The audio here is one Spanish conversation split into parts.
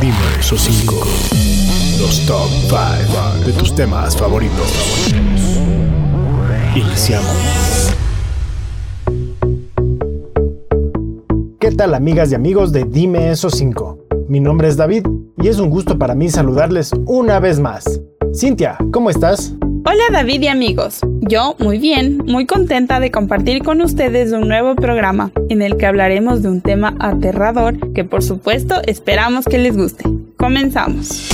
Dime esos 5. Los top 5 de tus temas favoritos. Iniciamos. ¿Qué tal amigas y amigos de Dime esos 5? Mi nombre es David y es un gusto para mí saludarles una vez más. Cintia, ¿cómo estás? Hola David y amigos. Yo muy bien, muy contenta de compartir con ustedes un nuevo programa en el que hablaremos de un tema aterrador que por supuesto esperamos que les guste. Comenzamos.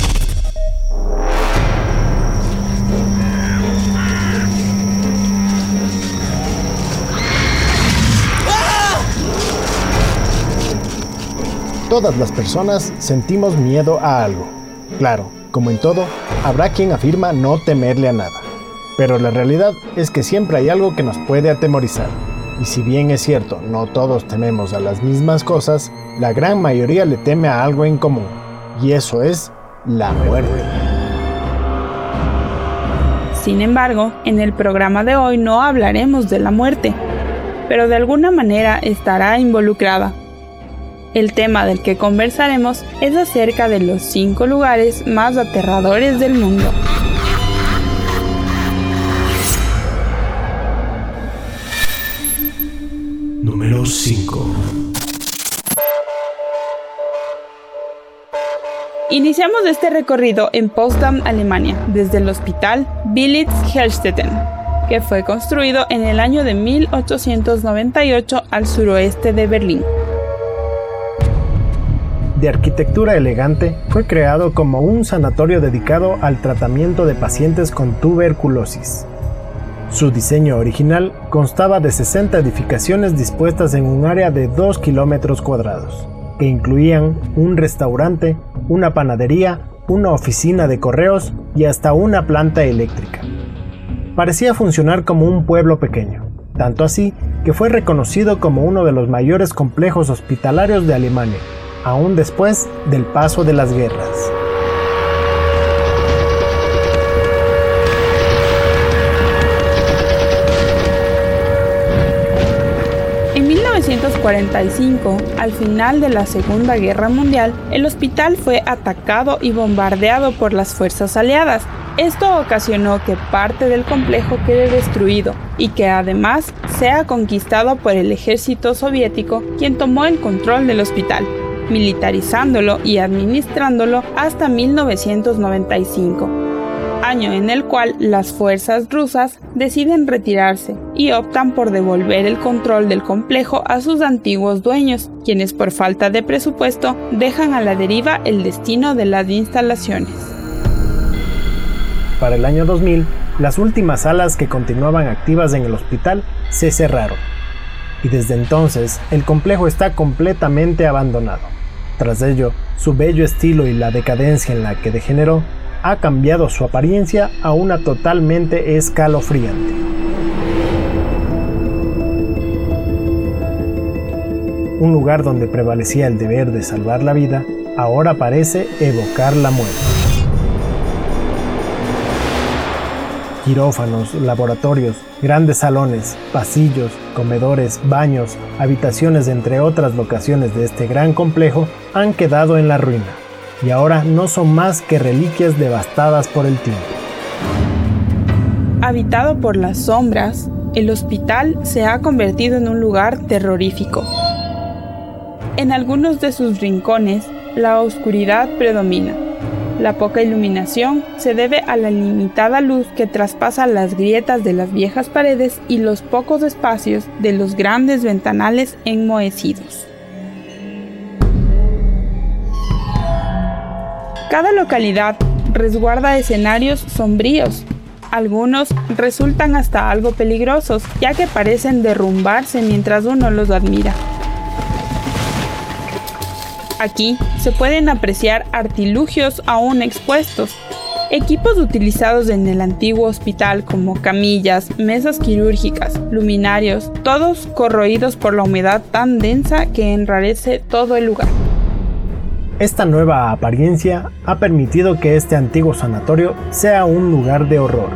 Todas las personas sentimos miedo a algo. Claro, como en todo, habrá quien afirma no temerle a nada. Pero la realidad es que siempre hay algo que nos puede atemorizar. Y si bien es cierto, no todos tememos a las mismas cosas, la gran mayoría le teme a algo en común. Y eso es la muerte. Sin embargo, en el programa de hoy no hablaremos de la muerte, pero de alguna manera estará involucrada. El tema del que conversaremos es acerca de los cinco lugares más aterradores del mundo. Número 5. Iniciamos este recorrido en Potsdam, Alemania, desde el hospital Billitz Helstetten, que fue construido en el año de 1898 al suroeste de Berlín. De arquitectura elegante, fue creado como un sanatorio dedicado al tratamiento de pacientes con tuberculosis. Su diseño original constaba de 60 edificaciones dispuestas en un área de 2 kilómetros cuadrados, que incluían un restaurante, una panadería, una oficina de correos y hasta una planta eléctrica. Parecía funcionar como un pueblo pequeño, tanto así que fue reconocido como uno de los mayores complejos hospitalarios de Alemania, aún después del paso de las guerras. 1945, al final de la Segunda Guerra Mundial, el hospital fue atacado y bombardeado por las fuerzas aliadas. Esto ocasionó que parte del complejo quede destruido y que además sea conquistado por el ejército soviético, quien tomó el control del hospital, militarizándolo y administrándolo hasta 1995 año en el cual las fuerzas rusas deciden retirarse y optan por devolver el control del complejo a sus antiguos dueños, quienes por falta de presupuesto dejan a la deriva el destino de las instalaciones. Para el año 2000, las últimas salas que continuaban activas en el hospital se cerraron, y desde entonces el complejo está completamente abandonado. Tras ello, su bello estilo y la decadencia en la que degeneró ha cambiado su apariencia a una totalmente escalofriante. Un lugar donde prevalecía el deber de salvar la vida, ahora parece evocar la muerte. Quirófanos, laboratorios, grandes salones, pasillos, comedores, baños, habitaciones, entre otras locaciones de este gran complejo, han quedado en la ruina y ahora no son más que reliquias devastadas por el tiempo. Habitado por las sombras, el hospital se ha convertido en un lugar terrorífico. En algunos de sus rincones, la oscuridad predomina. La poca iluminación se debe a la limitada luz que traspasa las grietas de las viejas paredes y los pocos espacios de los grandes ventanales enmohecidos. Cada localidad resguarda escenarios sombríos. Algunos resultan hasta algo peligrosos, ya que parecen derrumbarse mientras uno los admira. Aquí se pueden apreciar artilugios aún expuestos, equipos utilizados en el antiguo hospital como camillas, mesas quirúrgicas, luminarios, todos corroídos por la humedad tan densa que enrarece todo el lugar. Esta nueva apariencia ha permitido que este antiguo sanatorio sea un lugar de horror,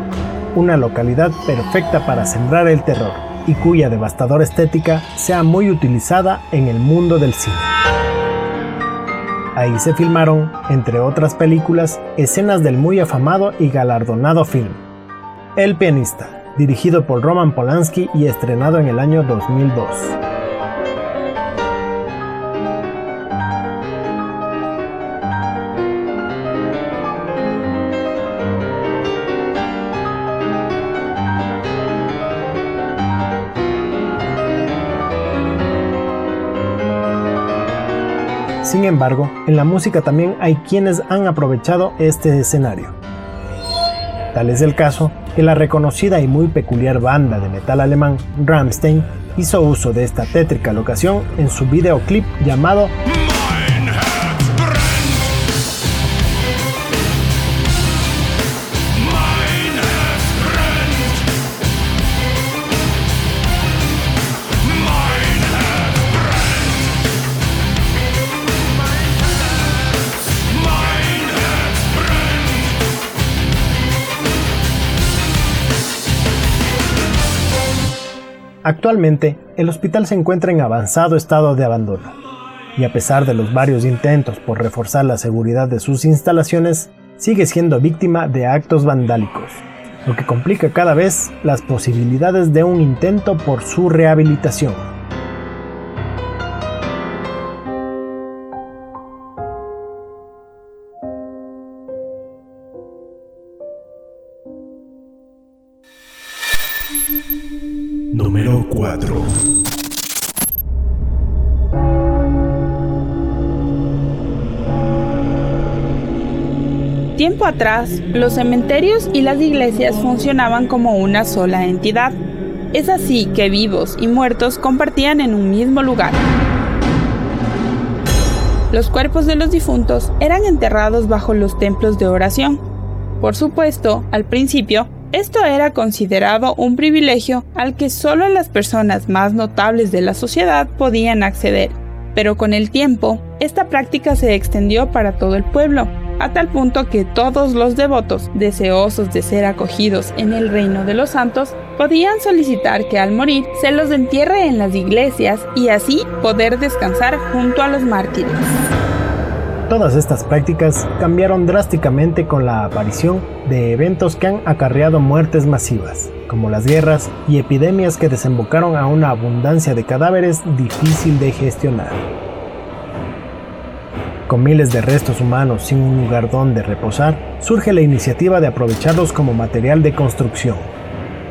una localidad perfecta para sembrar el terror y cuya devastadora estética sea muy utilizada en el mundo del cine. Ahí se filmaron, entre otras películas, escenas del muy afamado y galardonado film El pianista, dirigido por Roman Polanski y estrenado en el año 2002. Sin embargo, en la música también hay quienes han aprovechado este escenario. Tal es el caso que la reconocida y muy peculiar banda de metal alemán Rammstein hizo uso de esta tétrica locación en su videoclip llamado Actualmente, el hospital se encuentra en avanzado estado de abandono, y a pesar de los varios intentos por reforzar la seguridad de sus instalaciones, sigue siendo víctima de actos vandálicos, lo que complica cada vez las posibilidades de un intento por su rehabilitación. Tiempo atrás, los cementerios y las iglesias funcionaban como una sola entidad. Es así que vivos y muertos compartían en un mismo lugar. Los cuerpos de los difuntos eran enterrados bajo los templos de oración. Por supuesto, al principio, esto era considerado un privilegio al que solo las personas más notables de la sociedad podían acceder, pero con el tiempo, esta práctica se extendió para todo el pueblo, a tal punto que todos los devotos, deseosos de ser acogidos en el reino de los santos, podían solicitar que al morir se los entierre en las iglesias y así poder descansar junto a los mártires. Todas estas prácticas cambiaron drásticamente con la aparición de eventos que han acarreado muertes masivas, como las guerras y epidemias que desembocaron a una abundancia de cadáveres difícil de gestionar. Con miles de restos humanos sin un lugar donde reposar, surge la iniciativa de aprovecharlos como material de construcción.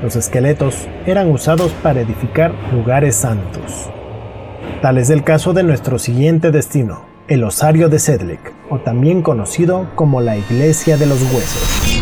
Los esqueletos eran usados para edificar lugares santos. Tal es el caso de nuestro siguiente destino, el Osario de Sedlec, o también conocido como la Iglesia de los Huesos.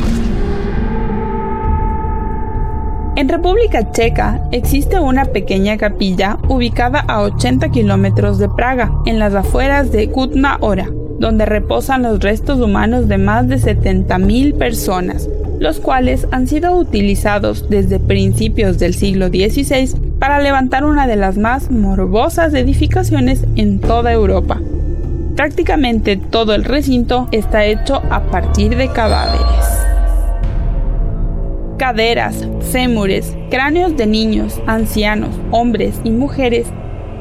En República Checa existe una pequeña capilla ubicada a 80 kilómetros de Praga, en las afueras de Kutna Hora, donde reposan los restos humanos de más de 70.000 personas, los cuales han sido utilizados desde principios del siglo XVI para levantar una de las más morbosas edificaciones en toda Europa, Prácticamente todo el recinto está hecho a partir de cadáveres. Caderas, fémures, cráneos de niños, ancianos, hombres y mujeres,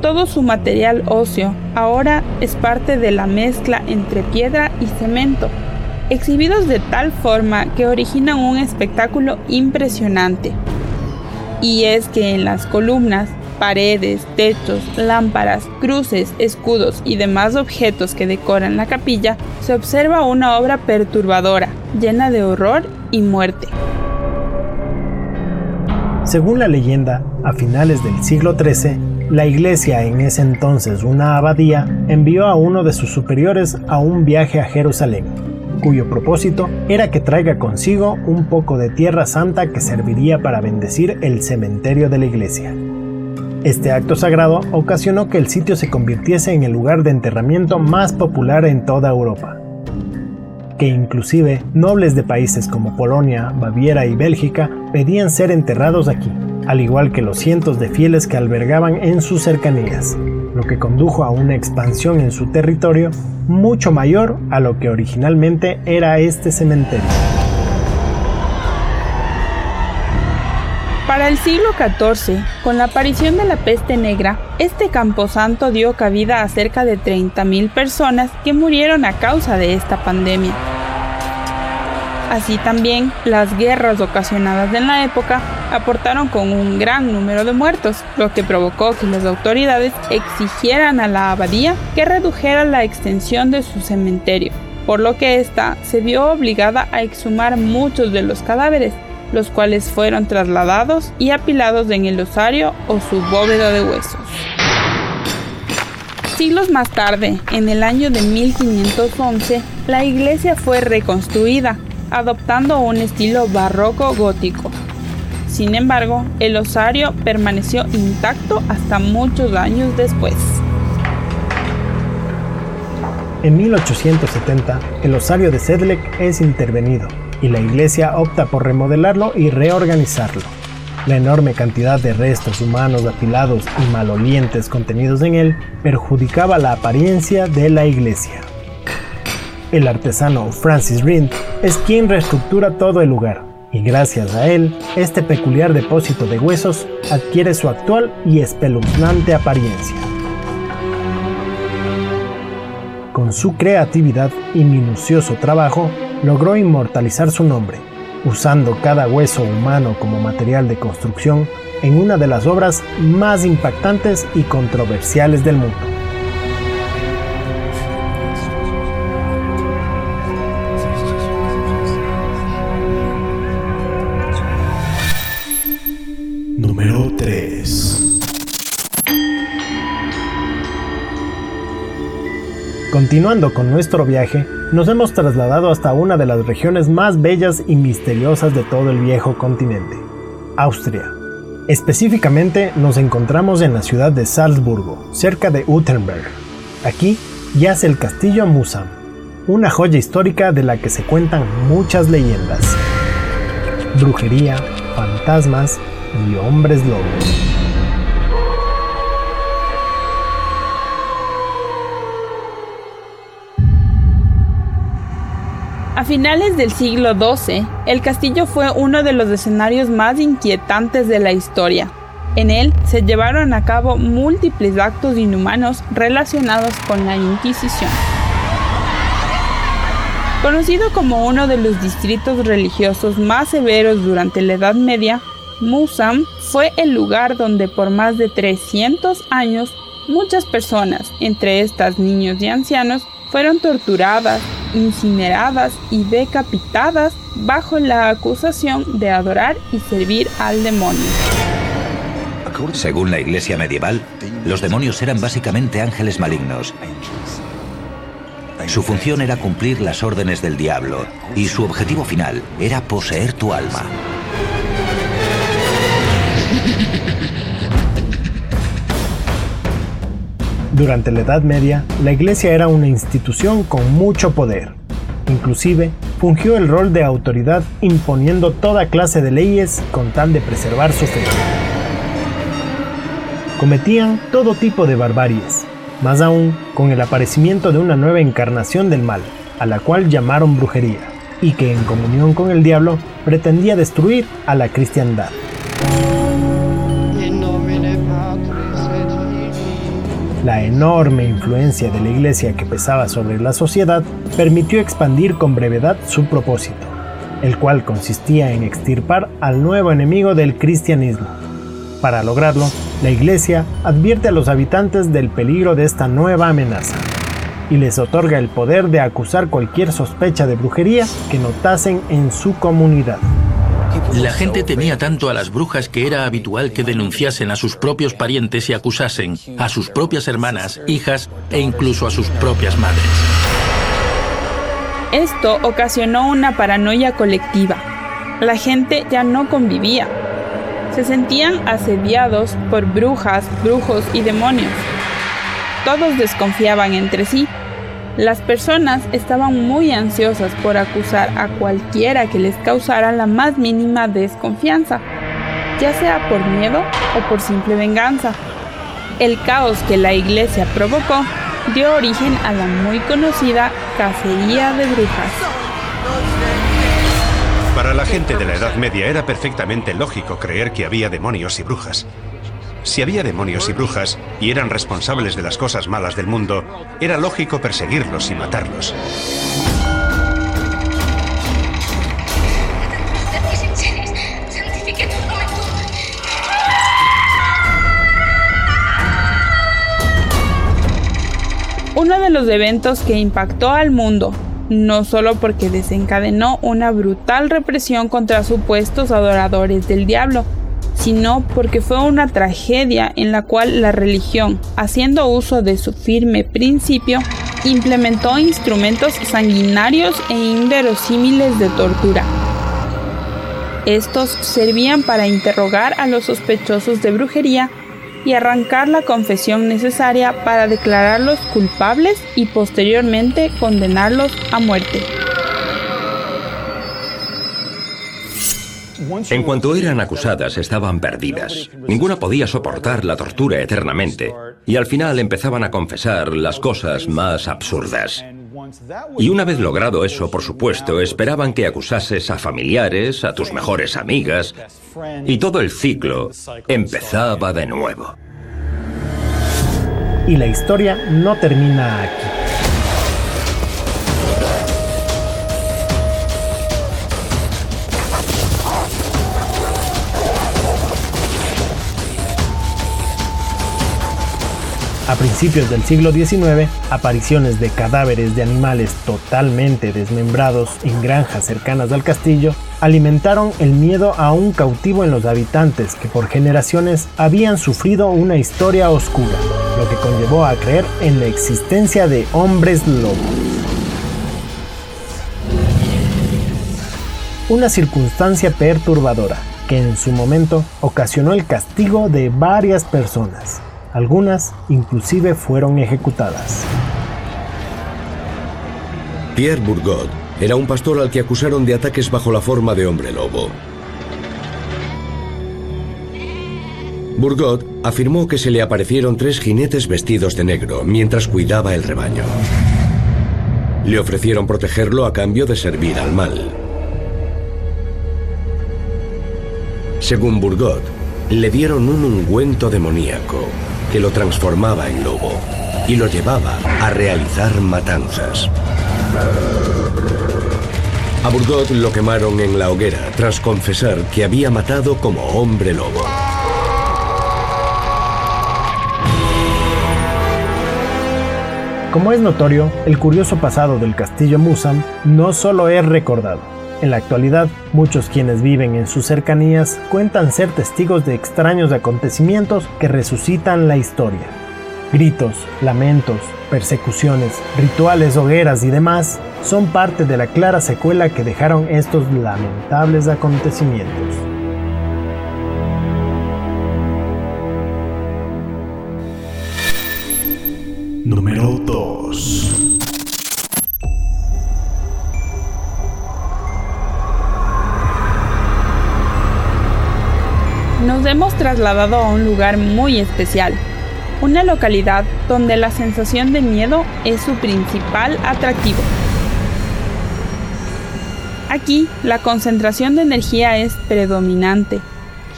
todo su material óseo ahora es parte de la mezcla entre piedra y cemento, exhibidos de tal forma que originan un espectáculo impresionante. Y es que en las columnas paredes, techos, lámparas, cruces, escudos y demás objetos que decoran la capilla, se observa una obra perturbadora, llena de horror y muerte. Según la leyenda, a finales del siglo XIII, la iglesia, en ese entonces una abadía, envió a uno de sus superiores a un viaje a Jerusalén, cuyo propósito era que traiga consigo un poco de tierra santa que serviría para bendecir el cementerio de la iglesia. Este acto sagrado ocasionó que el sitio se convirtiese en el lugar de enterramiento más popular en toda Europa, que inclusive nobles de países como Polonia, Baviera y Bélgica pedían ser enterrados aquí, al igual que los cientos de fieles que albergaban en sus cercanías, lo que condujo a una expansión en su territorio mucho mayor a lo que originalmente era este cementerio. Para el siglo XIV, con la aparición de la peste negra, este camposanto dio cabida a cerca de 30.000 personas que murieron a causa de esta pandemia. Así también, las guerras ocasionadas en la época aportaron con un gran número de muertos, lo que provocó que las autoridades exigieran a la abadía que redujera la extensión de su cementerio, por lo que ésta se vio obligada a exhumar muchos de los cadáveres, los cuales fueron trasladados y apilados en el osario o su bóveda de huesos. Siglos más tarde, en el año de 1511, la iglesia fue reconstruida, adoptando un estilo barroco gótico. Sin embargo, el osario permaneció intacto hasta muchos años después. En 1870, el osario de Sedlec es intervenido y la iglesia opta por remodelarlo y reorganizarlo. La enorme cantidad de restos humanos apilados y malolientes contenidos en él perjudicaba la apariencia de la iglesia. El artesano Francis Rind es quien reestructura todo el lugar, y gracias a él, este peculiar depósito de huesos adquiere su actual y espeluznante apariencia. Con su creatividad y minucioso trabajo, logró inmortalizar su nombre, usando cada hueso humano como material de construcción en una de las obras más impactantes y controversiales del mundo. Continuando con nuestro viaje, nos hemos trasladado hasta una de las regiones más bellas y misteriosas de todo el viejo continente, Austria. Específicamente nos encontramos en la ciudad de Salzburgo, cerca de Utenberg. Aquí yace el castillo Musam, una joya histórica de la que se cuentan muchas leyendas. Brujería, fantasmas y hombres lobos. A finales del siglo XII, el castillo fue uno de los escenarios más inquietantes de la historia. En él se llevaron a cabo múltiples actos inhumanos relacionados con la Inquisición. Conocido como uno de los distritos religiosos más severos durante la Edad Media, Musam fue el lugar donde por más de 300 años muchas personas, entre estas niños y ancianos, fueron torturadas, incineradas y decapitadas bajo la acusación de adorar y servir al demonio. Según la iglesia medieval, los demonios eran básicamente ángeles malignos. Su función era cumplir las órdenes del diablo y su objetivo final era poseer tu alma. Durante la Edad Media, la Iglesia era una institución con mucho poder. Inclusive, fungió el rol de autoridad imponiendo toda clase de leyes con tal de preservar su fe. Cometían todo tipo de barbaries, más aún con el aparecimiento de una nueva encarnación del mal, a la cual llamaron brujería, y que en comunión con el diablo pretendía destruir a la cristiandad. La enorme influencia de la Iglesia que pesaba sobre la sociedad permitió expandir con brevedad su propósito, el cual consistía en extirpar al nuevo enemigo del cristianismo. Para lograrlo, la Iglesia advierte a los habitantes del peligro de esta nueva amenaza y les otorga el poder de acusar cualquier sospecha de brujería que notasen en su comunidad. La gente temía tanto a las brujas que era habitual que denunciasen a sus propios parientes y acusasen a sus propias hermanas, hijas e incluso a sus propias madres. Esto ocasionó una paranoia colectiva. La gente ya no convivía. Se sentían asediados por brujas, brujos y demonios. Todos desconfiaban entre sí las personas estaban muy ansiosas por acusar a cualquiera que les causara la más mínima desconfianza, ya sea por miedo o por simple venganza. El caos que la iglesia provocó dio origen a la muy conocida cacería de brujas. Para la gente de la Edad Media era perfectamente lógico creer que había demonios y brujas. Si había demonios y brujas y eran responsables de las cosas malas del mundo, era lógico perseguirlos y matarlos. Uno de los eventos que impactó al mundo, no solo porque desencadenó una brutal represión contra supuestos adoradores del diablo, sino porque fue una tragedia en la cual la religión, haciendo uso de su firme principio, implementó instrumentos sanguinarios e inverosímiles de tortura. Estos servían para interrogar a los sospechosos de brujería y arrancar la confesión necesaria para declararlos culpables y posteriormente condenarlos a muerte. En cuanto eran acusadas, estaban perdidas. Ninguna podía soportar la tortura eternamente. Y al final empezaban a confesar las cosas más absurdas. Y una vez logrado eso, por supuesto, esperaban que acusases a familiares, a tus mejores amigas, y todo el ciclo empezaba de nuevo. Y la historia no termina aquí. A principios del siglo XIX, apariciones de cadáveres de animales totalmente desmembrados en granjas cercanas al castillo alimentaron el miedo a un cautivo en los habitantes que por generaciones habían sufrido una historia oscura, lo que conllevó a creer en la existencia de hombres lobos. Una circunstancia perturbadora que en su momento ocasionó el castigo de varias personas. Algunas inclusive fueron ejecutadas. Pierre Bourgot era un pastor al que acusaron de ataques bajo la forma de hombre lobo. Bourgot afirmó que se le aparecieron tres jinetes vestidos de negro mientras cuidaba el rebaño. Le ofrecieron protegerlo a cambio de servir al mal. Según Bourgot, le dieron un ungüento demoníaco que lo transformaba en lobo y lo llevaba a realizar matanzas. A Burgot lo quemaron en la hoguera tras confesar que había matado como hombre lobo. Como es notorio, el curioso pasado del castillo Musam no solo es recordado, en la actualidad, muchos quienes viven en sus cercanías cuentan ser testigos de extraños acontecimientos que resucitan la historia. Gritos, lamentos, persecuciones, rituales, hogueras y demás son parte de la clara secuela que dejaron estos lamentables acontecimientos. Número 2 trasladado a un lugar muy especial, una localidad donde la sensación de miedo es su principal atractivo. Aquí la concentración de energía es predominante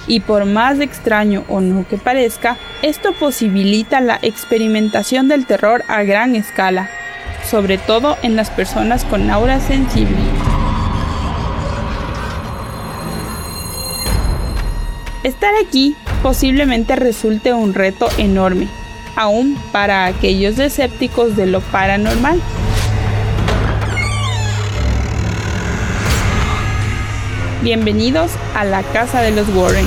y por más extraño o no que parezca, esto posibilita la experimentación del terror a gran escala, sobre todo en las personas con aura sensible. Estar aquí posiblemente resulte un reto enorme, aún para aquellos escépticos de lo paranormal. Bienvenidos a la casa de los Warren.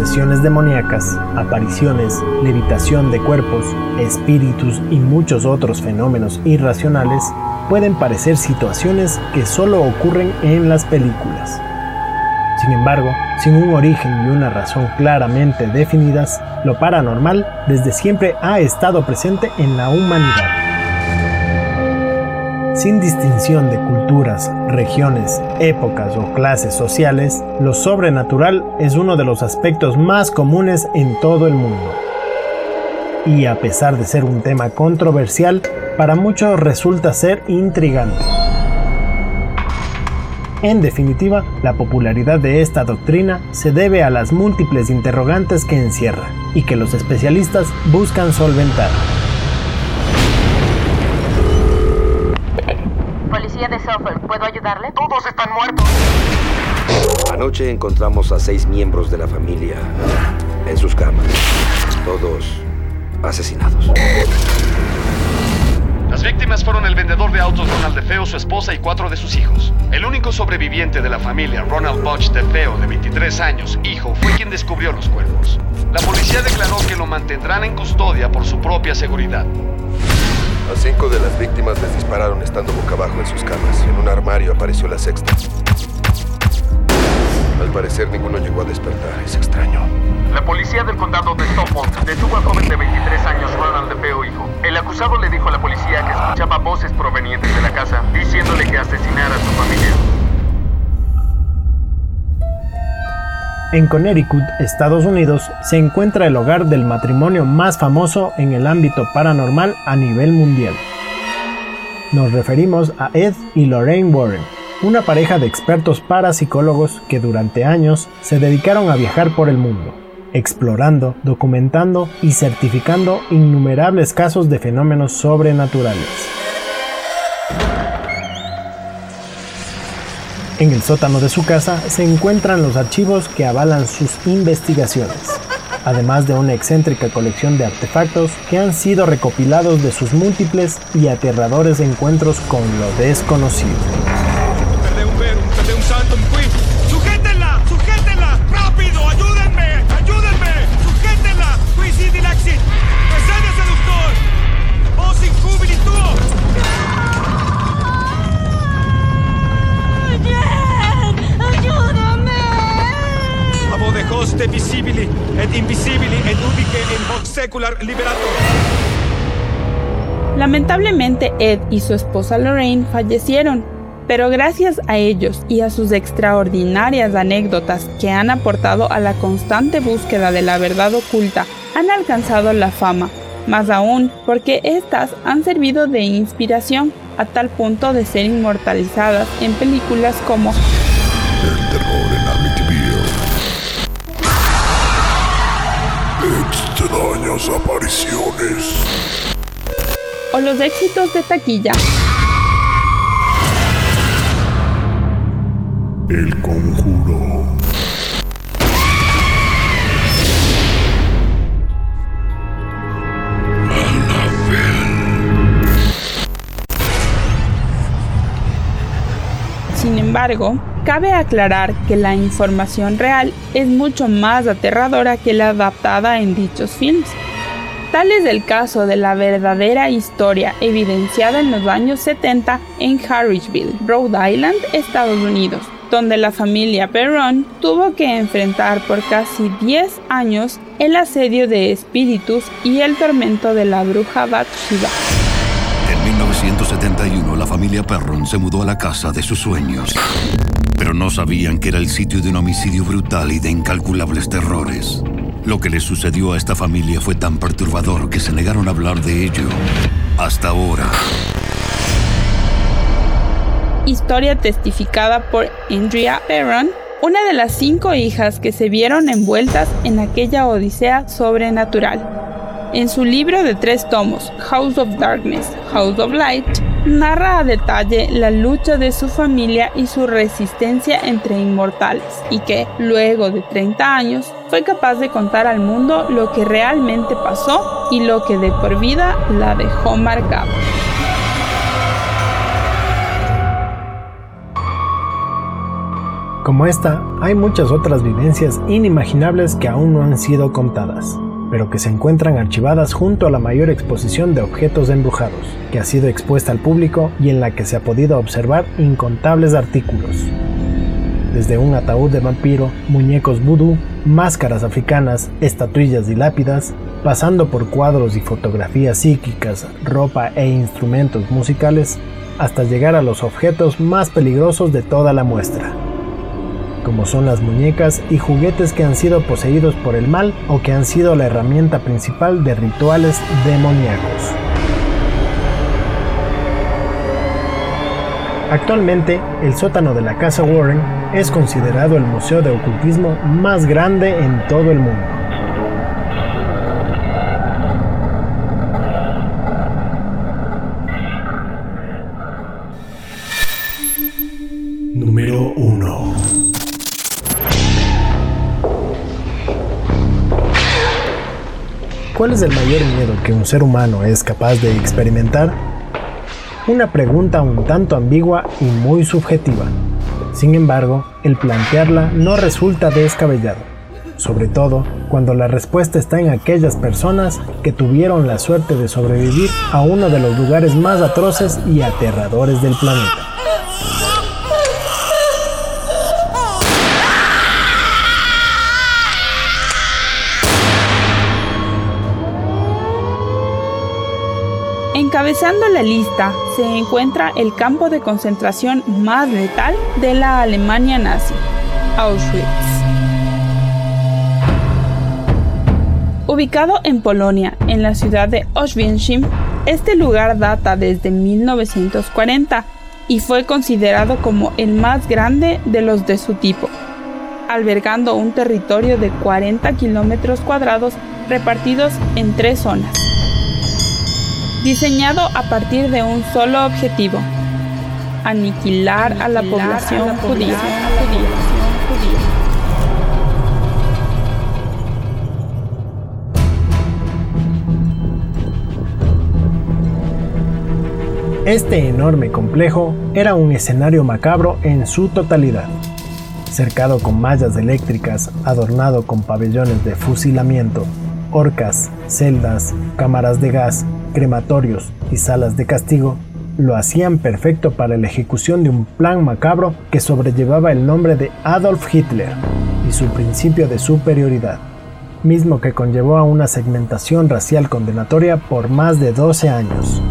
Posesiones demoníacas, apariciones, levitación de cuerpos, espíritus y muchos otros fenómenos irracionales pueden parecer situaciones que solo ocurren en las películas. Sin embargo, sin un origen y una razón claramente definidas, lo paranormal desde siempre ha estado presente en la humanidad. Sin distinción de culturas, regiones, épocas o clases sociales, lo sobrenatural es uno de los aspectos más comunes en todo el mundo. Y a pesar de ser un tema controversial, para muchos resulta ser intrigante. En definitiva, la popularidad de esta doctrina se debe a las múltiples interrogantes que encierra y que los especialistas buscan solventar. ¿Puedo ayudarle? Todos están muertos. Anoche encontramos a seis miembros de la familia en sus camas, todos asesinados. Las víctimas fueron el vendedor de autos Ronald DeFeo, su esposa y cuatro de sus hijos. El único sobreviviente de la familia, Ronald Butch DeFeo, de 23 años, hijo, fue quien descubrió los cuerpos. La policía declaró que lo mantendrán en custodia por su propia seguridad. A cinco de las víctimas les dispararon estando boca abajo en sus camas. En un armario apareció la sexta. Al parecer ninguno llegó a despertar. Es extraño. La policía del condado de Suffolk detuvo al joven de 23 años, Ronald DeFeo, hijo. El acusado le dijo a la policía que escuchaba voces provenientes de la casa, diciéndole que asesinara a su familia. En Connecticut, Estados Unidos, se encuentra el hogar del matrimonio más famoso en el ámbito paranormal a nivel mundial. Nos referimos a Ed y Lorraine Warren, una pareja de expertos parapsicólogos que durante años se dedicaron a viajar por el mundo, explorando, documentando y certificando innumerables casos de fenómenos sobrenaturales. En el sótano de su casa se encuentran los archivos que avalan sus investigaciones, además de una excéntrica colección de artefactos que han sido recopilados de sus múltiples y aterradores encuentros con lo desconocido. Lamentablemente Ed y su esposa Lorraine fallecieron, pero gracias a ellos y a sus extraordinarias anécdotas que han aportado a la constante búsqueda de la verdad oculta, han alcanzado la fama, más aún porque éstas han servido de inspiración a tal punto de ser inmortalizadas en películas como El terror en. Extrañas apariciones. O los éxitos de taquilla El conjuro. Sin embargo, cabe aclarar que la información real es mucho más aterradora que la adaptada en dichos films. Tal es el caso de la verdadera historia evidenciada en los años 70 en Harrisville, Rhode Island, Estados Unidos, donde la familia Perron tuvo que enfrentar por casi 10 años el asedio de espíritus y el tormento de la bruja Bathsheba. En 1971 la familia Perron se mudó a la casa de sus sueños, pero no sabían que era el sitio de un homicidio brutal y de incalculables terrores. Lo que le sucedió a esta familia fue tan perturbador que se negaron a hablar de ello hasta ahora. Historia testificada por Andrea Perron, una de las cinco hijas que se vieron envueltas en aquella odisea sobrenatural. En su libro de tres tomos, House of Darkness, House of Light, narra a detalle la lucha de su familia y su resistencia entre inmortales, y que, luego de 30 años, fue capaz de contar al mundo lo que realmente pasó y lo que de por vida la dejó marcada. Como esta, hay muchas otras vivencias inimaginables que aún no han sido contadas, pero que se encuentran archivadas junto a la mayor exposición de objetos embrujados, que ha sido expuesta al público y en la que se ha podido observar incontables artículos. desde un ataúd de vampiro, muñecos vudú, máscaras africanas, estatuillas y lápidas, pasando por cuadros y fotografías psíquicas, ropa e instrumentos musicales, hasta llegar a los objetos más peligrosos de toda la muestra, como son las muñecas y juguetes que han sido poseídos por el mal o que han sido la herramienta principal de rituales demoníacos. Actualmente, el sótano de la Casa Warren es considerado el museo de ocultismo más grande en todo el mundo. ¿Cuál es el mayor miedo que un ser humano es capaz de experimentar? Una pregunta un tanto ambigua y muy subjetiva. Sin embargo, el plantearla no resulta descabellado, sobre todo cuando la respuesta está en aquellas personas que tuvieron la suerte de sobrevivir a uno de los lugares más atroces y aterradores del planeta. Encabezando la lista se encuentra el campo de concentración más letal de la Alemania nazi, Auschwitz. Ubicado en Polonia, en la ciudad de Oświęcim, este lugar data desde 1940 y fue considerado como el más grande de los de su tipo, albergando un territorio de 40 kilómetros cuadrados repartidos en tres zonas diseñado a partir de un solo objetivo, aniquilar a la población judía. Este enorme complejo era un escenario macabro en su totalidad, cercado con mallas eléctricas, adornado con pabellones de fusilamiento, horcas, celdas, cámaras de gas, crematorios y salas de castigo, lo hacían perfecto para la ejecución de un plan macabro que sobrellevaba el nombre de Adolf Hitler y su principio de superioridad, mismo que conllevó a una segmentación racial condenatoria por más de 12 años,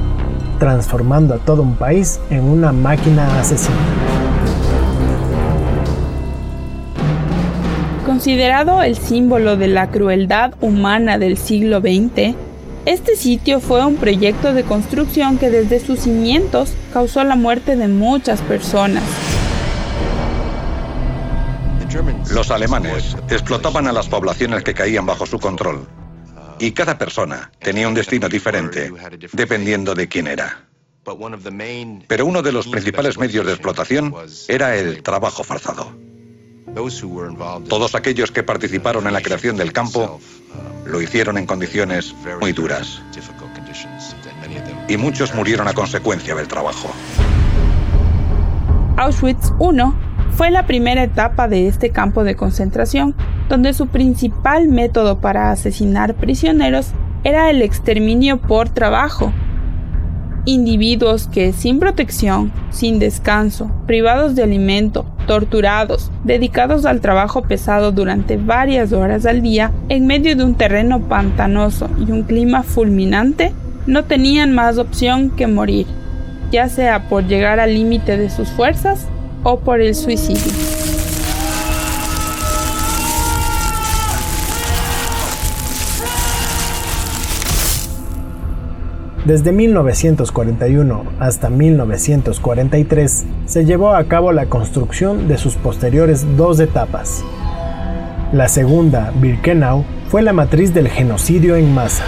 transformando a todo un país en una máquina asesina. Considerado el símbolo de la crueldad humana del siglo XX, este sitio fue un proyecto de construcción que desde sus cimientos causó la muerte de muchas personas. Los alemanes explotaban a las poblaciones que caían bajo su control. Y cada persona tenía un destino diferente, dependiendo de quién era. Pero uno de los principales medios de explotación era el trabajo forzado. Todos aquellos que participaron en la creación del campo lo hicieron en condiciones muy duras. Y muchos murieron a consecuencia del trabajo. Auschwitz I fue la primera etapa de este campo de concentración, donde su principal método para asesinar prisioneros era el exterminio por trabajo, individuos que sin protección, sin descanso, privados de alimento, torturados, dedicados al trabajo pesado durante varias horas al día en medio de un terreno pantanoso y un clima fulminante, no tenían más opción que morir, ya sea por llegar al límite de sus fuerzas o por el suicidio. Desde 1941 hasta 1943 se llevó a cabo la construcción de sus posteriores dos etapas. La segunda, Birkenau, fue la matriz del genocidio en masa.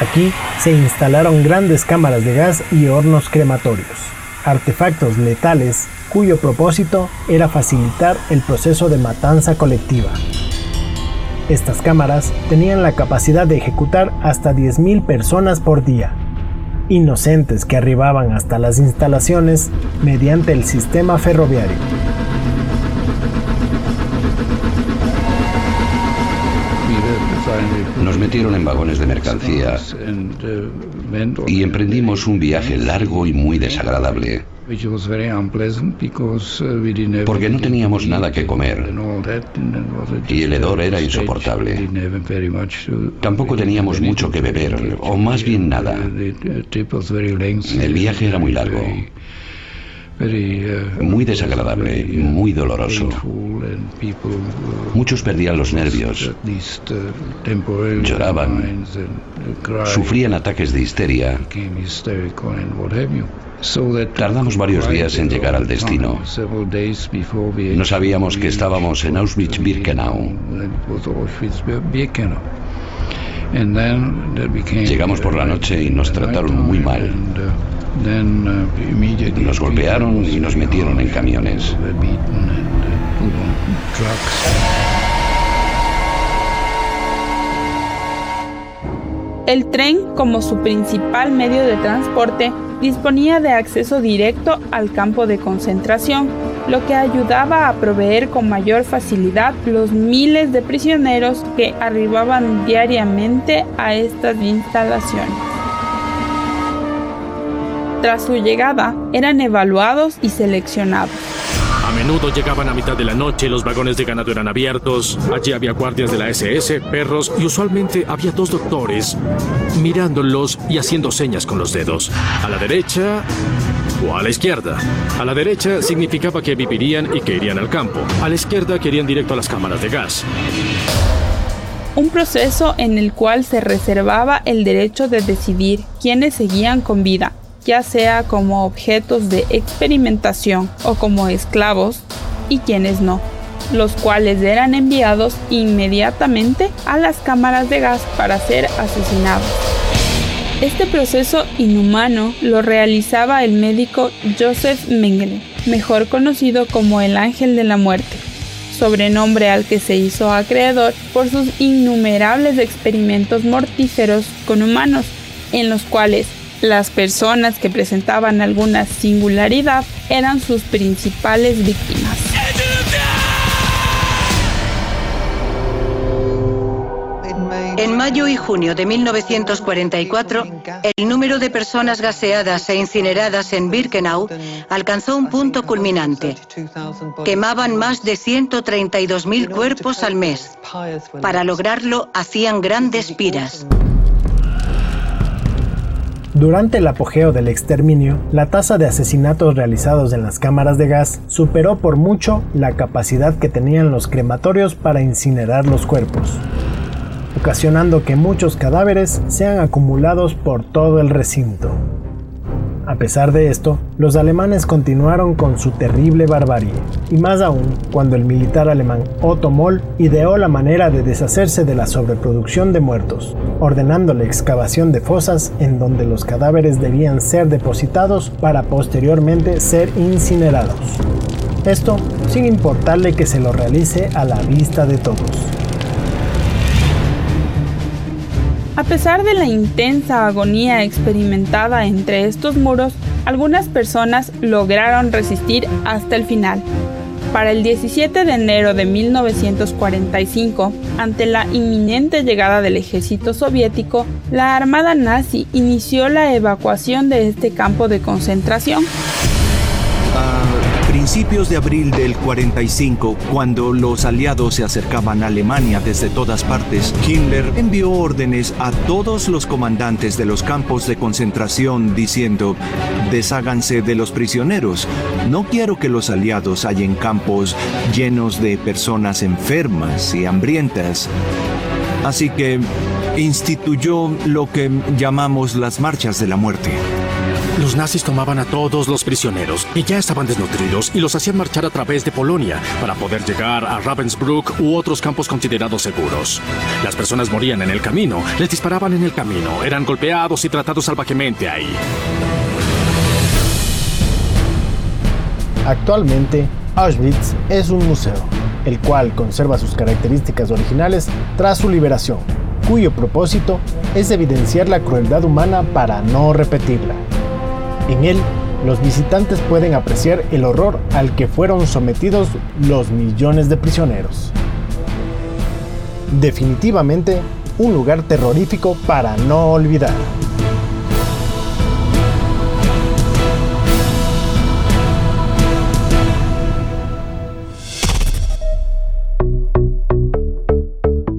Aquí se instalaron grandes cámaras de gas y hornos crematorios, artefactos letales cuyo propósito era facilitar el proceso de matanza colectiva. Estas cámaras tenían la capacidad de ejecutar hasta 10.000 personas por día, inocentes que arribaban hasta las instalaciones mediante el sistema ferroviario. Nos metieron en vagones de mercancía y emprendimos un viaje largo y muy desagradable. Porque no teníamos nada que comer y el hedor era insoportable. Tampoco teníamos mucho que beber, o más bien nada. El viaje era muy largo, muy desagradable, muy doloroso. Muchos perdían los nervios, lloraban, sufrían ataques de histeria. Tardamos varios días en llegar al destino. No sabíamos que estábamos en Auschwitz-Birkenau. Llegamos por la noche y nos trataron muy mal. Nos golpearon y nos metieron en camiones. El tren, como su principal medio de transporte, disponía de acceso directo al campo de concentración, lo que ayudaba a proveer con mayor facilidad los miles de prisioneros que arribaban diariamente a estas instalaciones. Tras su llegada, eran evaluados y seleccionados. A menudo llegaban a mitad de la noche, los vagones de ganado eran abiertos, allí había guardias de la SS, perros y usualmente había dos doctores mirándolos y haciendo señas con los dedos. A la derecha o a la izquierda. A la derecha significaba que vivirían y que irían al campo. A la izquierda querían directo a las cámaras de gas. Un proceso en el cual se reservaba el derecho de decidir quiénes seguían con vida ya sea como objetos de experimentación o como esclavos, y quienes no, los cuales eran enviados inmediatamente a las cámaras de gas para ser asesinados. Este proceso inhumano lo realizaba el médico Joseph Mengele, mejor conocido como el Ángel de la Muerte, sobrenombre al que se hizo acreedor por sus innumerables experimentos mortíferos con humanos, en los cuales las personas que presentaban alguna singularidad eran sus principales víctimas. En mayo y junio de 1944, el número de personas gaseadas e incineradas en Birkenau alcanzó un punto culminante. Quemaban más de 132.000 cuerpos al mes. Para lograrlo, hacían grandes piras. Durante el apogeo del exterminio, la tasa de asesinatos realizados en las cámaras de gas superó por mucho la capacidad que tenían los crematorios para incinerar los cuerpos, ocasionando que muchos cadáveres sean acumulados por todo el recinto. A pesar de esto, los alemanes continuaron con su terrible barbarie, y más aún cuando el militar alemán Otto Moll ideó la manera de deshacerse de la sobreproducción de muertos, ordenando la excavación de fosas en donde los cadáveres debían ser depositados para posteriormente ser incinerados. Esto sin importarle que se lo realice a la vista de todos. A pesar de la intensa agonía experimentada entre estos muros, algunas personas lograron resistir hasta el final. Para el 17 de enero de 1945, ante la inminente llegada del ejército soviético, la Armada nazi inició la evacuación de este campo de concentración principios de abril del 45, cuando los aliados se acercaban a Alemania desde todas partes, Himmler envió órdenes a todos los comandantes de los campos de concentración diciendo, desháganse de los prisioneros. No quiero que los aliados hallen campos llenos de personas enfermas y hambrientas. Así que instituyó lo que llamamos las marchas de la muerte. Los nazis tomaban a todos los prisioneros y ya estaban desnutridos y los hacían marchar a través de Polonia para poder llegar a Ravensbrück u otros campos considerados seguros. Las personas morían en el camino, les disparaban en el camino, eran golpeados y tratados salvajemente ahí. Actualmente, Auschwitz es un museo, el cual conserva sus características originales tras su liberación, cuyo propósito es evidenciar la crueldad humana para no repetirla. En él, los visitantes pueden apreciar el horror al que fueron sometidos los millones de prisioneros. Definitivamente, un lugar terrorífico para no olvidar.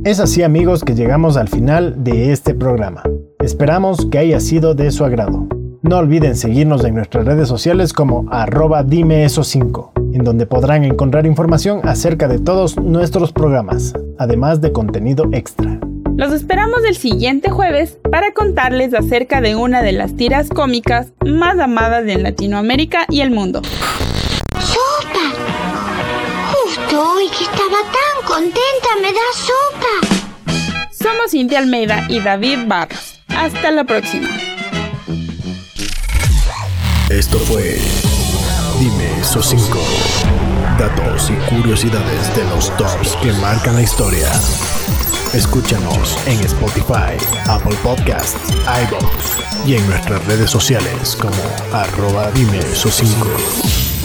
Es así amigos que llegamos al final de este programa. Esperamos que haya sido de su agrado. No olviden seguirnos en nuestras redes sociales como arroba dime eso 5, en donde podrán encontrar información acerca de todos nuestros programas, además de contenido extra. Los esperamos el siguiente jueves para contarles acerca de una de las tiras cómicas más amadas en Latinoamérica y el mundo. ¡Sopa! Justo hoy que estaba tan contenta me da sopa. Somos Cintia Almeida y David Barros. Hasta la próxima. Esto fue Dime esos 5 datos y curiosidades de los tops que marcan la historia. Escúchanos en Spotify, Apple Podcasts, iVoox y en nuestras redes sociales como arroba Dime esos 5.